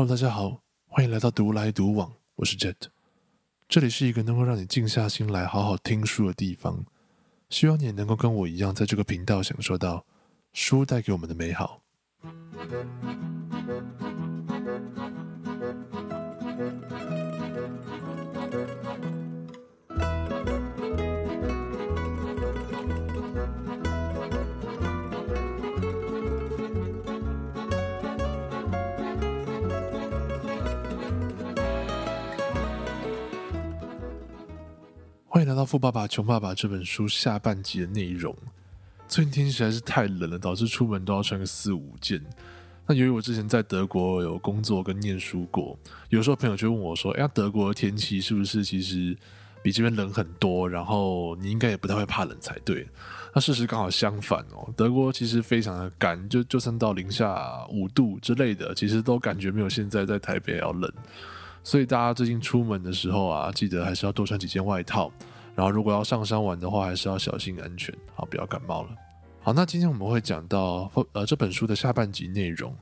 Hello，大家好，欢迎来到独来独往，我是 Jet，这里是一个能够让你静下心来好好听书的地方，希望你也能够跟我一样，在这个频道享受到书带给我们的美好。欢迎来到《富爸爸穷爸爸》这本书下半集的内容。最近天气实在是太冷了，导致出门都要穿个四五件。那由于我之前在德国有工作跟念书过，有时候朋友就问我说：“哎，德国的天气是不是其实比这边冷很多？然后你应该也不太会怕冷才对。”那事实刚好相反哦，德国其实非常的干，就就算到零下五度之类的，其实都感觉没有现在在台北要冷。所以大家最近出门的时候啊，记得还是要多穿几件外套。然后如果要上山玩的话，还是要小心安全，好不要感冒了。好，那今天我们会讲到呃这本书的下半集内容。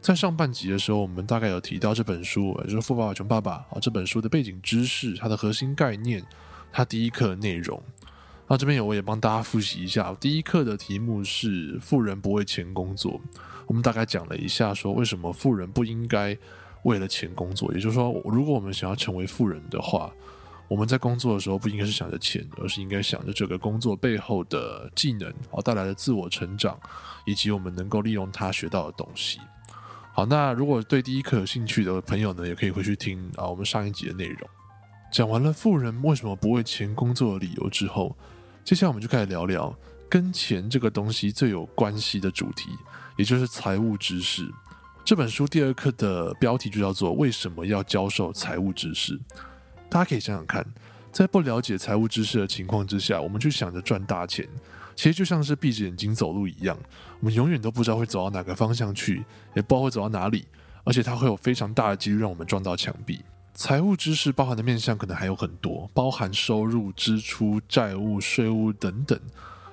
在上半集的时候，我们大概有提到这本书，也就是《富爸爸穷爸爸》啊这本书的背景知识、它的核心概念、它第一课的内容。那这边有我也帮大家复习一下，第一课的题目是“富人不为钱工作”。我们大概讲了一下，说为什么富人不应该。为了钱工作，也就是说，如果我们想要成为富人的话，我们在工作的时候不应该是想着钱，而是应该想着这个工作背后的技能，好带来的自我成长，以及我们能够利用它学到的东西。好，那如果对第一课有兴趣的朋友呢，也可以回去听啊我们上一集的内容。讲完了富人为什么不为钱工作的理由之后，接下来我们就开始聊聊跟钱这个东西最有关系的主题，也就是财务知识。这本书第二课的标题就叫做“为什么要教授财务知识”。大家可以想想看，在不了解财务知识的情况之下，我们去想着赚大钱，其实就像是闭着眼睛走路一样，我们永远都不知道会走到哪个方向去，也不知道会走到哪里，而且它会有非常大的几率让我们撞到墙壁。财务知识包含的面向可能还有很多，包含收入、支出、债务、税务等等。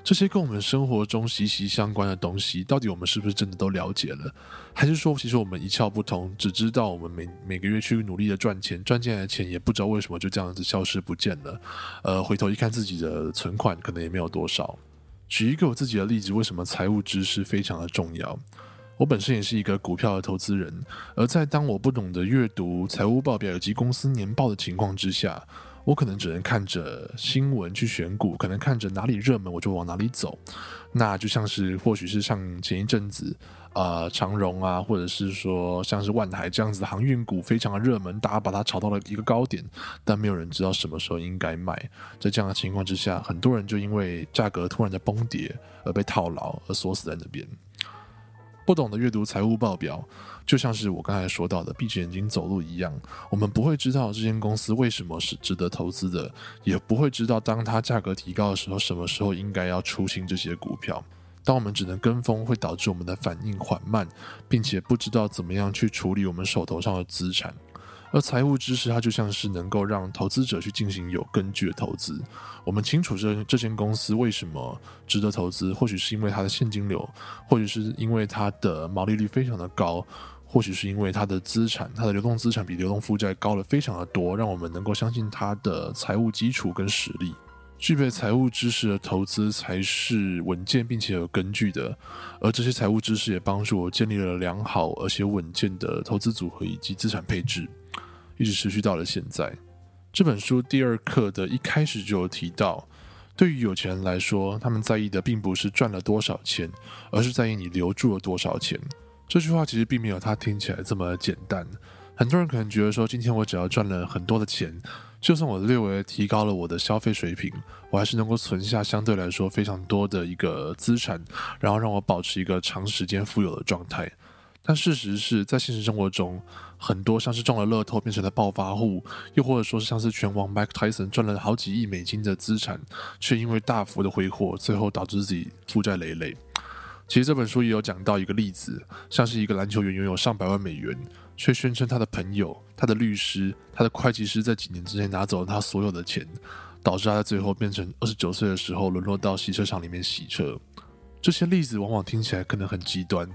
这些跟我们生活中息息相关的东西，到底我们是不是真的都了解了？还是说，其实我们一窍不通，只知道我们每每个月去努力的赚钱，赚进来的钱也不知道为什么就这样子消失不见了。呃，回头一看自己的存款，可能也没有多少。举一个我自己的例子，为什么财务知识非常的重要？我本身也是一个股票的投资人，而在当我不懂得阅读财务报表以及公司年报的情况之下。我可能只能看着新闻去选股，可能看着哪里热门我就往哪里走。那就像是或许是像前一阵子，呃，长荣啊，或者是说像是万海这样子的航运股非常的热门，大家把它炒到了一个高点，但没有人知道什么时候应该卖。在这样的情况之下，很多人就因为价格突然的崩跌而被套牢，而锁死在那边。不懂得阅读财务报表，就像是我刚才说到的闭着眼睛走路一样。我们不会知道这间公司为什么是值得投资的，也不会知道当它价格提高的时候，什么时候应该要出清这些股票。当我们只能跟风，会导致我们的反应缓慢，并且不知道怎么样去处理我们手头上的资产。而财务知识，它就像是能够让投资者去进行有根据的投资。我们清楚这这间公司为什么值得投资，或许是因为它的现金流，或许是因为它的毛利率非常的高，或许是因为它的资产，它的流动资产比流动负债高了非常的多，让我们能够相信它的财务基础跟实力。具备财务知识的投资才是稳健并且有根据的，而这些财务知识也帮助我建立了良好而且稳健的投资组合以及资产配置。一直持续到了现在。这本书第二课的一开始就有提到，对于有钱人来说，他们在意的并不是赚了多少钱，而是在意你留住了多少钱。这句话其实并没有他听起来这么简单。很多人可能觉得说，今天我只要赚了很多的钱，就算我略微提高了我的消费水平，我还是能够存下相对来说非常多的一个资产，然后让我保持一个长时间富有的状态。但事实是在现实生活中，很多像是中了乐透变成了暴发户，又或者说是像是拳王 Mike Tyson 赚了好几亿美金的资产，却因为大幅的挥霍，最后导致自己负债累累。其实这本书也有讲到一个例子，像是一个篮球员拥有上百万美元，却宣称他的朋友、他的律师、他的会计师在几年之内拿走了他所有的钱，导致他在最后变成二十九岁的时候沦落到洗车场里面洗车。这些例子往往听起来可能很极端。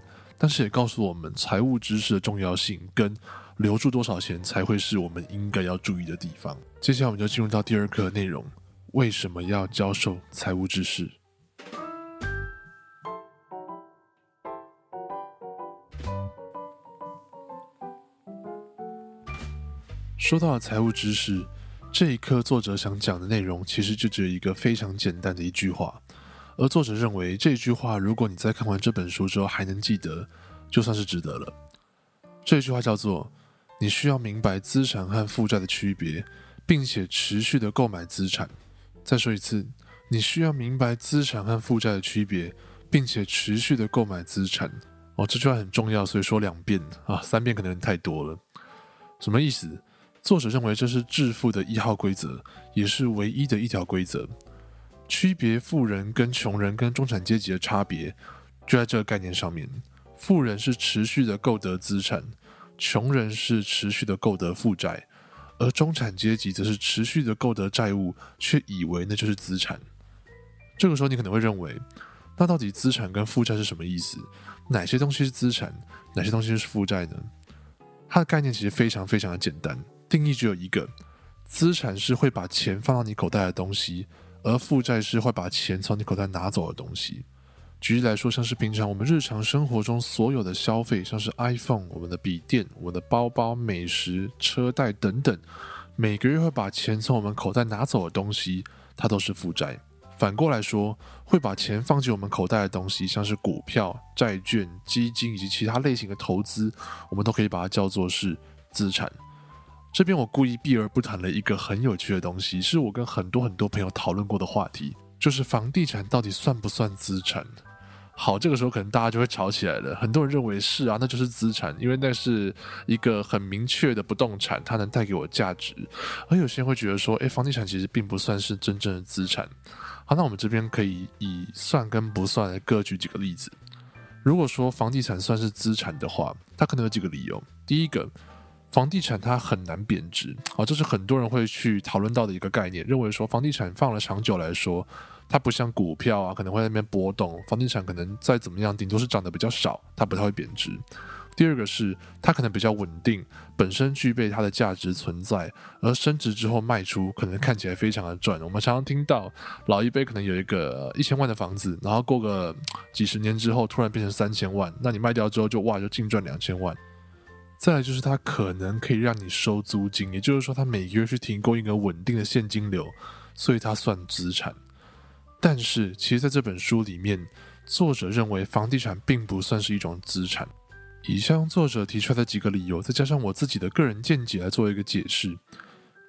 但是也告诉我们财务知识的重要性，跟留住多少钱才会是我们应该要注意的地方。接下来我们就进入到第二课内容：为什么要教授财务知识？说到了财务知识，这一课作者想讲的内容其实就只有一个非常简单的一句话，而作者认为这句话，如果你在看完这本书之后还能记得，就算是值得了。这句话叫做：你需要明白资产和负债的区别，并且持续的购买资产。再说一次，你需要明白资产和负债的区别，并且持续的购买资产。哦，这句话很重要，所以说两遍啊，三遍可能太多了。什么意思？作者认为这是致富的一号规则，也是唯一的一条规则。区别富人跟穷人跟中产阶级的差别，就在这个概念上面。富人是持续的购得资产，穷人是持续的购得负债，而中产阶级则是持续的购得债务，却以为那就是资产。这个时候你可能会认为，那到底资产跟负债是什么意思？哪些东西是资产，哪些东西是负债呢？它的概念其实非常非常的简单。定义只有一个，资产是会把钱放到你口袋的东西，而负债是会把钱从你口袋拿走的东西。举例来说，像是平常我们日常生活中所有的消费，像是 iPhone、我们的笔电、我的包包、美食、车贷等等，每个月会把钱从我们口袋拿走的东西，它都是负债。反过来说，会把钱放进我们口袋的东西，像是股票、债券、基金以及其他类型的投资，我们都可以把它叫做是资产。这边我故意避而不谈了一个很有趣的东西，是我跟很多很多朋友讨论过的话题，就是房地产到底算不算资产？好，这个时候可能大家就会吵起来了。很多人认为是啊，那就是资产，因为那是一个很明确的不动产，它能带给我价值。而有些人会觉得说，诶，房地产其实并不算是真正的资产。好，那我们这边可以以算跟不算来各举几个例子。如果说房地产算是资产的话，它可能有几个理由。第一个。房地产它很难贬值，啊，这是很多人会去讨论到的一个概念，认为说房地产放了长久来说，它不像股票啊，可能会那边波动，房地产可能再怎么样，顶多是涨得比较少，它不太会贬值。第二个是它可能比较稳定，本身具备它的价值存在，而升值之后卖出，可能看起来非常的赚。我们常常听到老一辈可能有一个一千万的房子，然后过个几十年之后突然变成三千万，那你卖掉之后就哇就净赚两千万。再来就是它可能可以让你收租金，也就是说它每个月去提供一个稳定的现金流，所以它算资产。但是其实在这本书里面，作者认为房地产并不算是一种资产。以下用作者提出来的几个理由，再加上我自己的个人见解来做一个解释。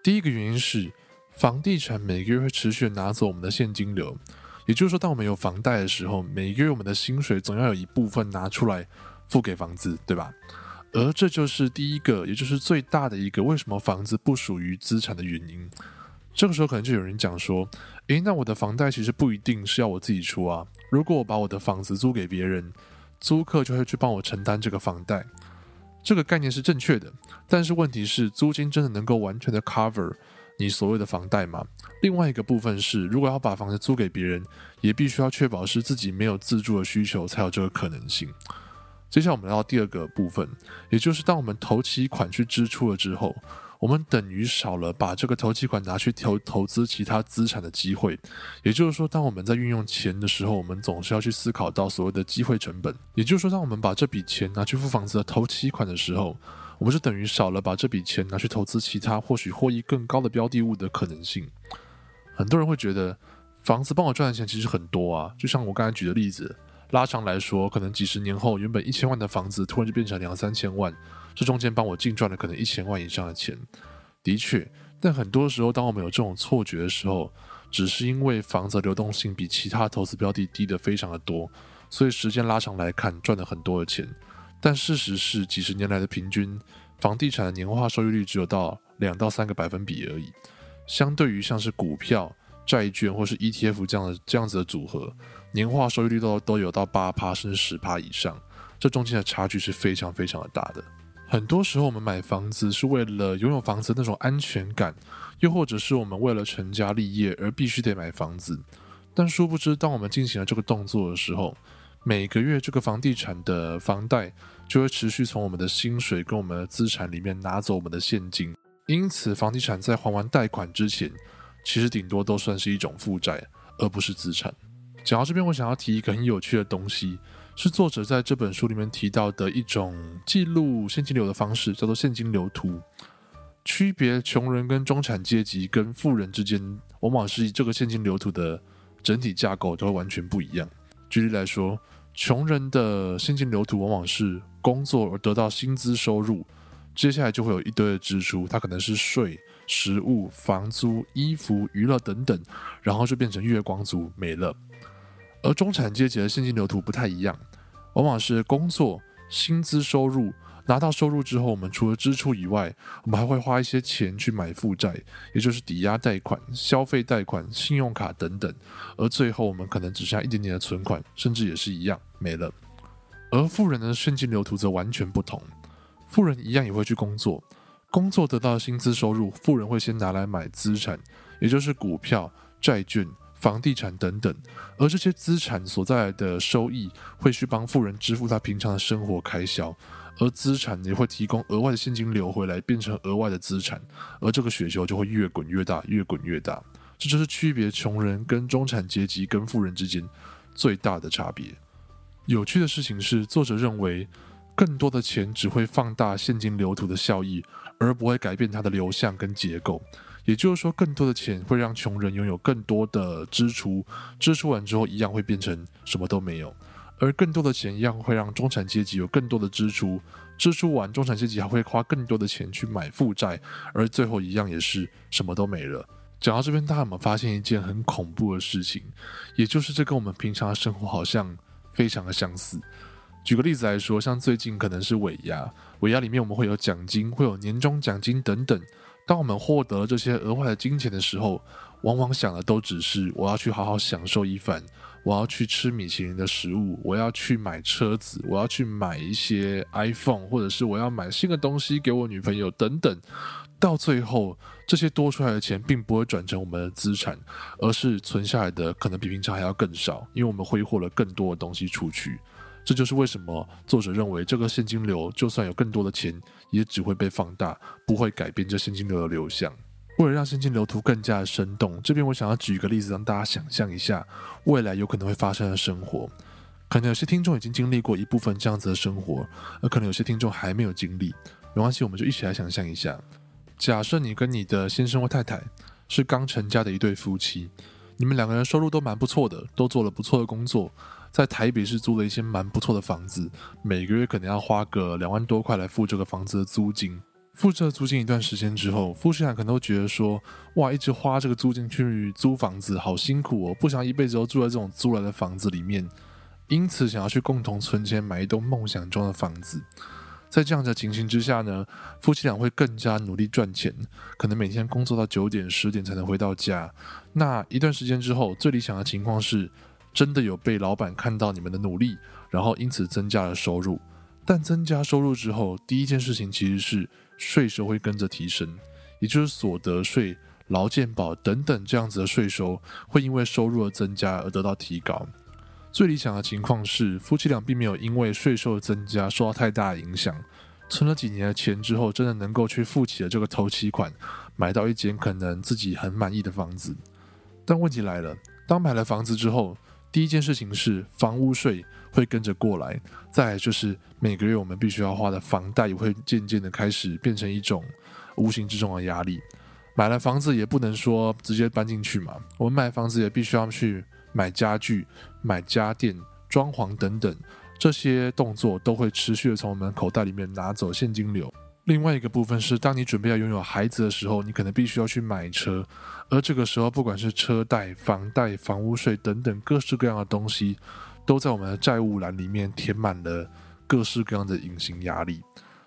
第一个原因是，房地产每个月会持续拿走我们的现金流，也就是说，当我们有房贷的时候，每个月我们的薪水总要有一部分拿出来付给房子，对吧？而这就是第一个，也就是最大的一个，为什么房子不属于资产的原因。这个时候可能就有人讲说：“诶，那我的房贷其实不一定是要我自己出啊。如果我把我的房子租给别人，租客就会去帮我承担这个房贷。这个概念是正确的，但是问题是，租金真的能够完全的 cover 你所谓的房贷吗？另外一个部分是，如果要把房子租给别人，也必须要确保是自己没有自住的需求，才有这个可能性。”接下来我们来到第二个部分，也就是当我们投期款去支出了之后，我们等于少了把这个投期款拿去投投资其他资产的机会。也就是说，当我们在运用钱的时候，我们总是要去思考到所谓的机会成本。也就是说，当我们把这笔钱拿去付房子的投期款的时候，我们是等于少了把这笔钱拿去投资其他或许获益更高的标的物的可能性。很多人会觉得，房子帮我赚的钱其实很多啊，就像我刚才举的例子。拉长来说，可能几十年后，原本一千万的房子突然就变成两三千万，这中间帮我净赚了可能一千万以上的钱。的确，但很多时候，当我们有这种错觉的时候，只是因为房子流动性比其他投资标的低的非常的多，所以时间拉长来看赚了很多的钱。但事实是，几十年来的平均房地产的年化收益率只有到两到三个百分比而已，相对于像是股票。债券或是 ETF 这样的这样子的组合，年化收益率都都有到八趴甚至十趴以上，这中间的差距是非常非常的大的。很多时候我们买房子是为了拥有房子那种安全感，又或者是我们为了成家立业而必须得买房子，但殊不知当我们进行了这个动作的时候，每个月这个房地产的房贷就会持续从我们的薪水跟我们的资产里面拿走我们的现金，因此房地产在还完贷款之前，其实顶多都算是一种负债，而不是资产。讲到这边，我想要提一个很有趣的东西，是作者在这本书里面提到的一种记录现金流的方式，叫做现金流图。区别穷人跟中产阶级跟富人之间，往往是这个现金流图的整体架构都会完全不一样。举例来说，穷人的现金流图往往是工作而得到薪资收入，接下来就会有一堆的支出，它可能是税、食物、房租、衣服、娱乐等等，然后就变成月光族没了。而中产阶级的现金流图不太一样，往往是工作、薪资收入。拿到收入之后，我们除了支出以外，我们还会花一些钱去买负债，也就是抵押贷款、消费贷款、信用卡等等。而最后，我们可能只剩下一点点的存款，甚至也是一样没了。而富人的现金流图则完全不同，富人一样也会去工作，工作得到薪资收入，富人会先拿来买资产，也就是股票、债券、房地产等等。而这些资产所在的收益，会去帮富人支付他平常的生活开销。而资产也会提供额外的现金流回来，变成额外的资产，而这个雪球就会越滚越大，越滚越大。这就是区别穷人跟中产阶级跟富人之间最大的差别。有趣的事情是，作者认为更多的钱只会放大现金流图的效益，而不会改变它的流向跟结构。也就是说，更多的钱会让穷人拥有更多的支出，支出完之后一样会变成什么都没有。而更多的钱一样会让中产阶级有更多的支出，支出完，中产阶级还会花更多的钱去买负债，而最后一样也是什么都没了。讲到这边，大家有没有发现一件很恐怖的事情？也就是这跟我们平常的生活好像非常的相似。举个例子来说，像最近可能是尾牙，尾牙里面我们会有奖金，会有年终奖金等等。当我们获得了这些额外的金钱的时候，往往想的都只是我要去好好享受一番。我要去吃米其林的食物，我要去买车子，我要去买一些 iPhone，或者是我要买新的东西给我女朋友等等。到最后，这些多出来的钱并不会转成我们的资产，而是存下来的可能比平常还要更少，因为我们挥霍了更多的东西出去。这就是为什么作者认为这个现金流就算有更多的钱，也只会被放大，不会改变这现金流的流向。为了让现金流图更加的生动，这边我想要举一个例子，让大家想象一下未来有可能会发生的生活。可能有些听众已经经历过一部分这样子的生活，而可能有些听众还没有经历。没关系，我们就一起来想象一下。假设你跟你的先生或太太是刚成家的一对夫妻，你们两个人收入都蛮不错的，都做了不错的工作，在台北市租了一些蛮不错的房子，每个月可能要花个两万多块来付这个房子的租金。付这租金一段时间之后，夫妻俩可能都觉得说：“哇，一直花这个租金去租房子，好辛苦哦，不想一辈子都住在这种租来的房子里面。”因此，想要去共同存钱买一栋梦想中的房子。在这样的情形之下呢，夫妻俩会更加努力赚钱，可能每天工作到九点、十点才能回到家。那一段时间之后，最理想的情况是，真的有被老板看到你们的努力，然后因此增加了收入。但增加收入之后，第一件事情其实是。税收会跟着提升，也就是所得税、劳健保等等这样子的税收会因为收入的增加而得到提高。最理想的情况是，夫妻俩并没有因为税收的增加受到太大的影响，存了几年的钱之后，真的能够去付起了这个头期款，买到一间可能自己很满意的房子。但问题来了，当买了房子之后，第一件事情是房屋税会跟着过来，再就是每个月我们必须要花的房贷也会渐渐的开始变成一种无形之中的压力。买了房子也不能说直接搬进去嘛，我们买房子也必须要去买家具、买家电、装潢等等，这些动作都会持续的从我们口袋里面拿走现金流。另外一个部分是，当你准备要拥有孩子的时候，你可能必须要去买车，而这个时候，不管是车贷、房贷、房屋税等等各式各样的东西，都在我们的债务栏里面填满了各式各样的隐形压力。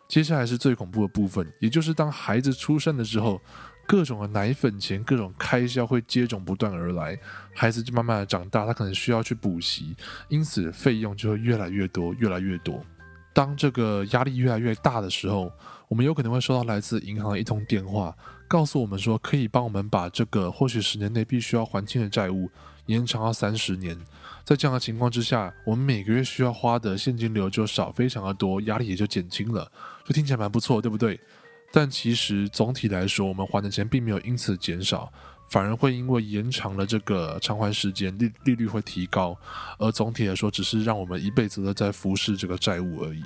接下来是最恐怖的部分，也就是当孩子出生的时候，各种的奶粉钱、各种开销会接踵不断而来，孩子就慢慢的长大，他可能需要去补习，因此费用就会越来越多，越来越多。当这个压力越来越大的时候，我们有可能会收到来自银行的一通电话，告诉我们说可以帮我们把这个或许十年内必须要还清的债务延长到三十年。在这样的情况之下，我们每个月需要花的现金流就少非常的多，压力也就减轻了。就听起来蛮不错，对不对？但其实总体来说，我们还的钱并没有因此减少，反而会因为延长了这个偿还时间，利利率会提高。而总体来说，只是让我们一辈子都在服侍这个债务而已。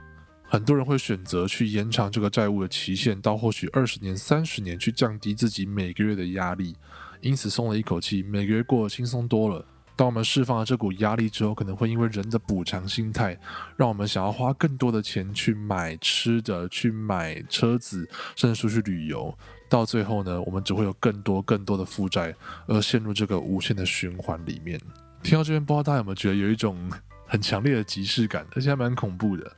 很多人会选择去延长这个债务的期限到或许二十年、三十年，去降低自己每个月的压力，因此松了一口气，每个月过得轻松多了。当我们释放了这股压力之后，可能会因为人的补偿心态，让我们想要花更多的钱去买吃的、去买车子，甚至出去旅游。到最后呢，我们只会有更多更多的负债，而陷入这个无限的循环里面。听到这边，不知道大家有没有觉得有一种很强烈的即视感，而且还蛮恐怖的。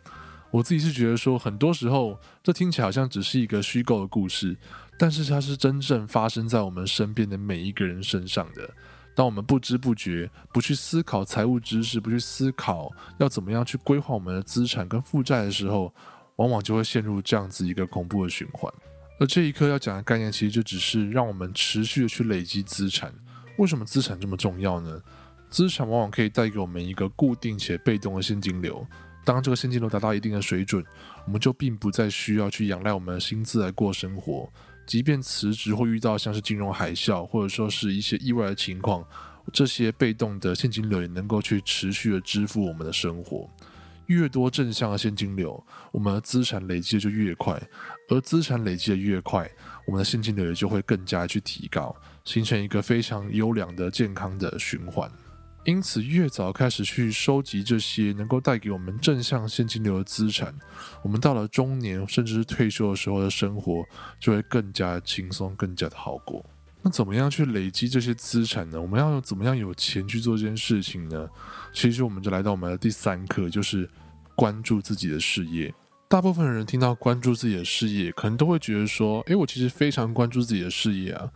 我自己是觉得说，很多时候这听起来好像只是一个虚构的故事，但是它是真正发生在我们身边的每一个人身上的。当我们不知不觉不去思考财务知识，不去思考要怎么样去规划我们的资产跟负债的时候，往往就会陷入这样子一个恐怖的循环。而这一刻要讲的概念，其实就只是让我们持续的去累积资产。为什么资产这么重要呢？资产往往可以带给我们一个固定且被动的现金流。当这个现金流达到一定的水准，我们就并不再需要去仰赖我们的薪资来过生活。即便辞职或遇到像是金融海啸，或者说是一些意外的情况，这些被动的现金流也能够去持续的支付我们的生活。越多正向的现金流，我们的资产累积的就越快，而资产累积的越快，我们的现金流也就会更加去提高，形成一个非常优良的健康的循环。因此，越早开始去收集这些能够带给我们正向现金流的资产，我们到了中年甚至是退休的时候的生活就会更加轻松，更加的好过。那怎么样去累积这些资产呢？我们要怎么样有钱去做这件事情呢？其实，我们就来到我们的第三课，就是关注自己的事业。大部分人听到关注自己的事业，可能都会觉得说：“诶，我其实非常关注自己的事业啊。”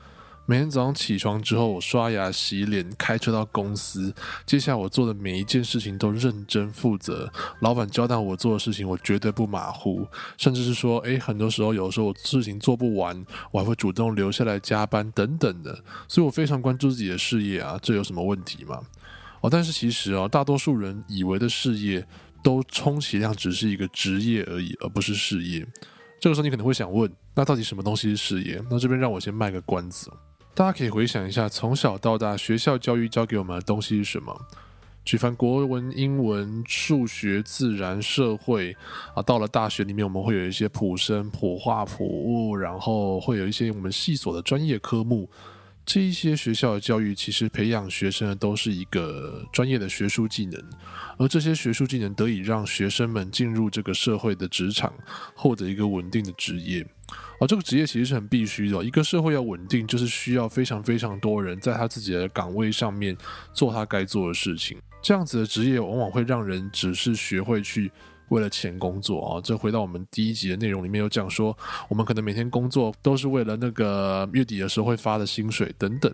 每天早上起床之后，我刷牙、洗脸，开车到公司。接下来我做的每一件事情都认真负责。老板交代我做的事情，我绝对不马虎。甚至是说，诶，很多时候有时候我事情做不完，我还会主动留下来加班等等的。所以我非常关注自己的事业啊，这有什么问题吗？哦，但是其实啊，大多数人以为的事业，都充其量只是一个职业而已，而不是事业。这个时候你可能会想问，那到底什么东西是事业？那这边让我先卖个关子。大家可以回想一下，从小到大，学校教育教给我们的东西是什么？举凡国文、英文、数学、自然、社会啊，到了大学里面，我们会有一些普生、普化、普物，然后会有一些我们系所的专业科目。这一些学校的教育，其实培养学生的都是一个专业的学术技能，而这些学术技能得以让学生们进入这个社会的职场，获得一个稳定的职业。而这个职业其实是很必须的。一个社会要稳定，就是需要非常非常多人在他自己的岗位上面做他该做的事情。这样子的职业往往会让人只是学会去为了钱工作啊。这回到我们第一集的内容里面有讲说，我们可能每天工作都是为了那个月底的时候会发的薪水等等。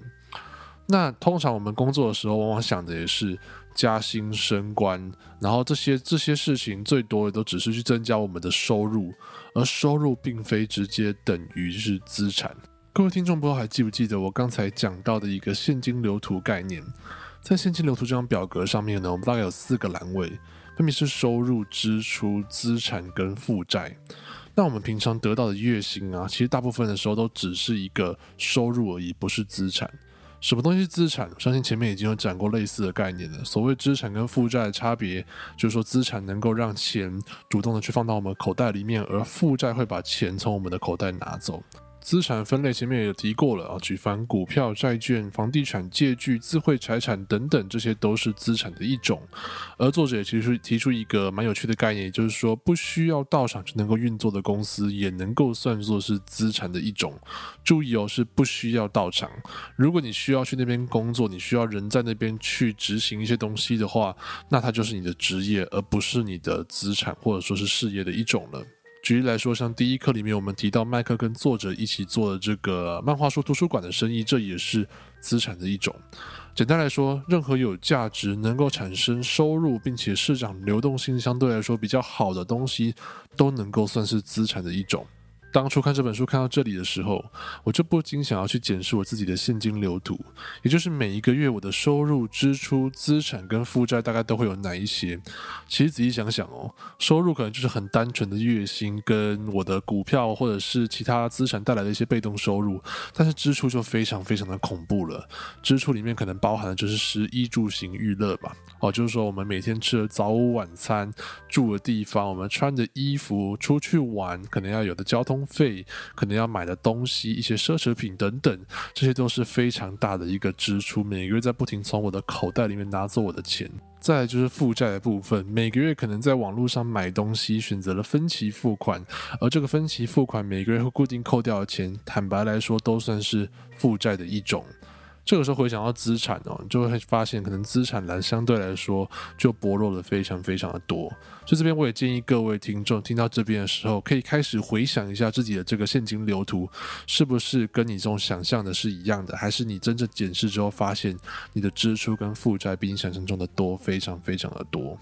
那通常我们工作的时候，往往想的也是加薪升官，然后这些这些事情最多的都只是去增加我们的收入。而收入并非直接等于是资产。各位听众，不知道还记不记得我刚才讲到的一个现金流图概念？在现金流图这张表格上面呢，我们大概有四个栏位，分别是收入、支出、资产跟负债。那我们平常得到的月薪啊，其实大部分的时候都只是一个收入而已，不是资产。什么东西资产？相信前面已经有讲过类似的概念了。所谓资产跟负债的差别，就是说资产能够让钱主动的去放到我们口袋里面，而负债会把钱从我们的口袋拿走。资产分类前面也提过了啊，举凡股票、债券、房地产、借据、智慧财产等等，这些都是资产的一种。而作者也其实提出一个蛮有趣的概念，也就是说不需要到场就能够运作的公司，也能够算作是资产的一种。注意哦，是不需要到场。如果你需要去那边工作，你需要人在那边去执行一些东西的话，那它就是你的职业，而不是你的资产或者说是事业的一种了。举例来说，像第一课里面我们提到麦克跟作者一起做的这个漫画书图书馆的生意，这也是资产的一种。简单来说，任何有价值、能够产生收入，并且市场流动性相对来说比较好的东西，都能够算是资产的一种。当初看这本书看到这里的时候，我就不禁想要去检视我自己的现金流图，也就是每一个月我的收入、支出、资产跟负债大概都会有哪一些。其实仔细想想哦，收入可能就是很单纯的月薪跟我的股票或者是其他资产带来的一些被动收入，但是支出就非常非常的恐怖了。支出里面可能包含的就是食衣住行娱乐吧，哦，就是说我们每天吃的早午晚餐、住的地方、我们穿的衣服、出去玩可能要有的交通。费可能要买的东西，一些奢侈品等等，这些都是非常大的一个支出，每个月在不停从我的口袋里面拿走我的钱。再就是负债的部分，每个月可能在网络上买东西，选择了分期付款，而这个分期付款每个月会固定扣掉的钱，坦白来说都算是负债的一种。这个时候回想到资产哦，你就会发现可能资产栏相对来说就薄弱了非常非常的多。所以这边我也建议各位听众听到这边的时候，可以开始回想一下自己的这个现金流图，是不是跟你这种想象的是一样的，还是你真正检视之后发现你的支出跟负债比你想象中的多，非常非常的多。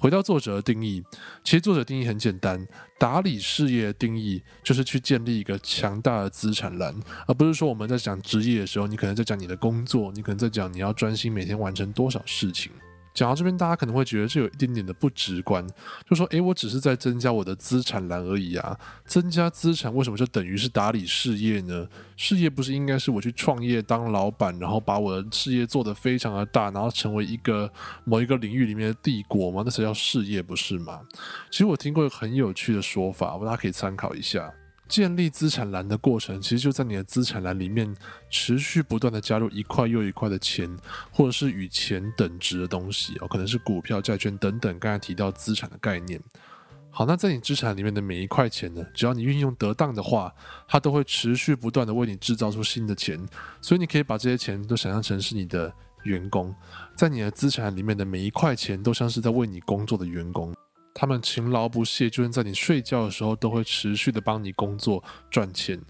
回到作者的定义，其实作者定义很简单，打理事业的定义就是去建立一个强大的资产栏，而不是说我们在讲职业的时候，你可能在讲你的工作，你可能在讲你要专心每天完成多少事情。讲到这边，大家可能会觉得这有一点点的不直观，就说：“诶，我只是在增加我的资产栏而已啊，增加资产为什么就等于是打理事业呢？事业不是应该是我去创业当老板，然后把我的事业做得非常的大，然后成为一个某一个领域里面的帝国吗？那才叫事业，不是吗？其实我听过一个很有趣的说法，大家可以参考一下。”建立资产栏的过程，其实就在你的资产栏里面持续不断的加入一块又一块的钱，或者是与钱等值的东西哦，可能是股票、债券等等。刚才提到资产的概念，好，那在你资产里面的每一块钱呢，只要你运用得当的话，它都会持续不断的为你制造出新的钱。所以你可以把这些钱都想象成是你的员工，在你的资产里面的每一块钱都像是在为你工作的员工。他们勤劳不懈，就是在你睡觉的时候，都会持续的帮你工作赚钱。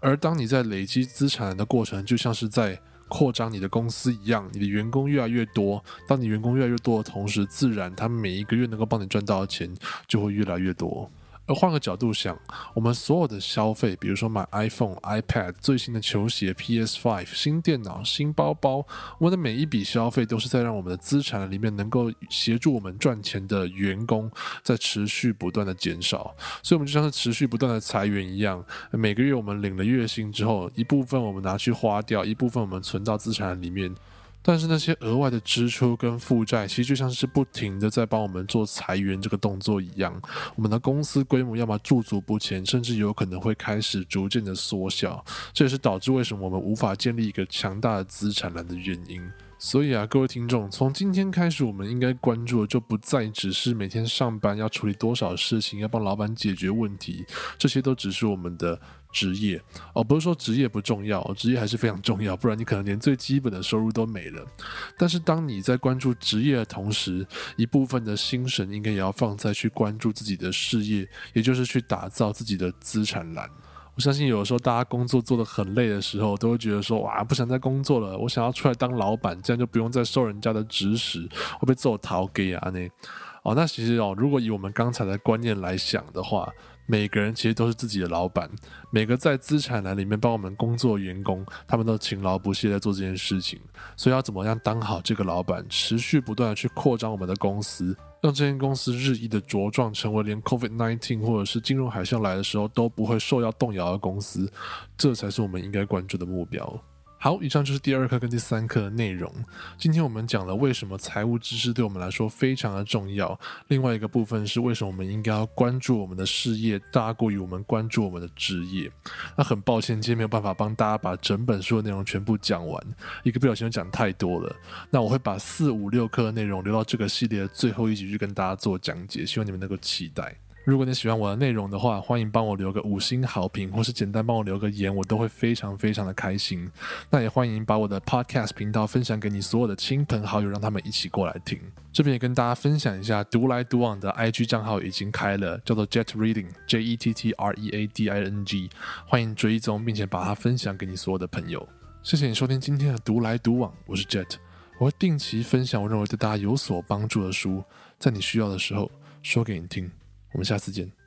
而当你在累积资产的过程，就像是在扩张你的公司一样，你的员工越来越多。当你员工越来越多的同时，自然他们每一个月能够帮你赚到的钱就会越来越多。而换个角度想，我们所有的消费，比如说买 iPhone、iPad、最新的球鞋、PS5、新电脑、新包包，我们的每一笔消费都是在让我们的资产里面能够协助我们赚钱的员工在持续不断的减少，所以我们就像是持续不断的裁员一样。每个月我们领了月薪之后，一部分我们拿去花掉，一部分我们存到资产里面。但是那些额外的支出跟负债，其实就像是不停的在帮我们做裁员这个动作一样。我们的公司规模要么驻足不前，甚至有可能会开始逐渐的缩小。这也是导致为什么我们无法建立一个强大的资产栏的原因。所以啊，各位听众，从今天开始，我们应该关注的就不再只是每天上班要处理多少事情，要帮老板解决问题，这些都只是我们的。职业哦，不是说职业不重要，职业还是非常重要，不然你可能连最基本的收入都没了。但是当你在关注职业的同时，一部分的心神应该也要放在去关注自己的事业，也就是去打造自己的资产栏。我相信有的时候大家工作做的很累的时候，都会觉得说哇，不想再工作了，我想要出来当老板，这样就不用再受人家的指使，会被揍逃给啊那。哦，那其实哦，如果以我们刚才的观念来想的话。每个人其实都是自己的老板，每个在资产栏里面帮我们工作的员工，他们都勤劳不懈在做这件事情。所以要怎么样当好这个老板，持续不断的去扩张我们的公司，让这间公司日益的茁壮，成为连 COVID nineteen 或者是金融海啸来的时候都不会受到动摇的公司，这才是我们应该关注的目标。好，以上就是第二课跟第三课的内容。今天我们讲了为什么财务知识对我们来说非常的重要。另外一个部分是为什么我们应该要关注我们的事业大过于我们关注我们的职业。那很抱歉，今天没有办法帮大家把整本书的内容全部讲完，一个不小心讲太多了。那我会把四五六课的内容留到这个系列的最后一集去跟大家做讲解，希望你们能够期待。如果你喜欢我的内容的话，欢迎帮我留个五星好评，或是简单帮我留个言，我都会非常非常的开心。那也欢迎把我的 Podcast 频道分享给你所有的亲朋好友，让他们一起过来听。这边也跟大家分享一下，独来独往的 IG 账号已经开了，叫做 Jet Reading J E T T R E A D I N G，欢迎追踪，并且把它分享给你所有的朋友。谢谢你收听今天的独来独往，我是 Jet，我会定期分享我认为对大家有所帮助的书，在你需要的时候说给你听。我们下次见。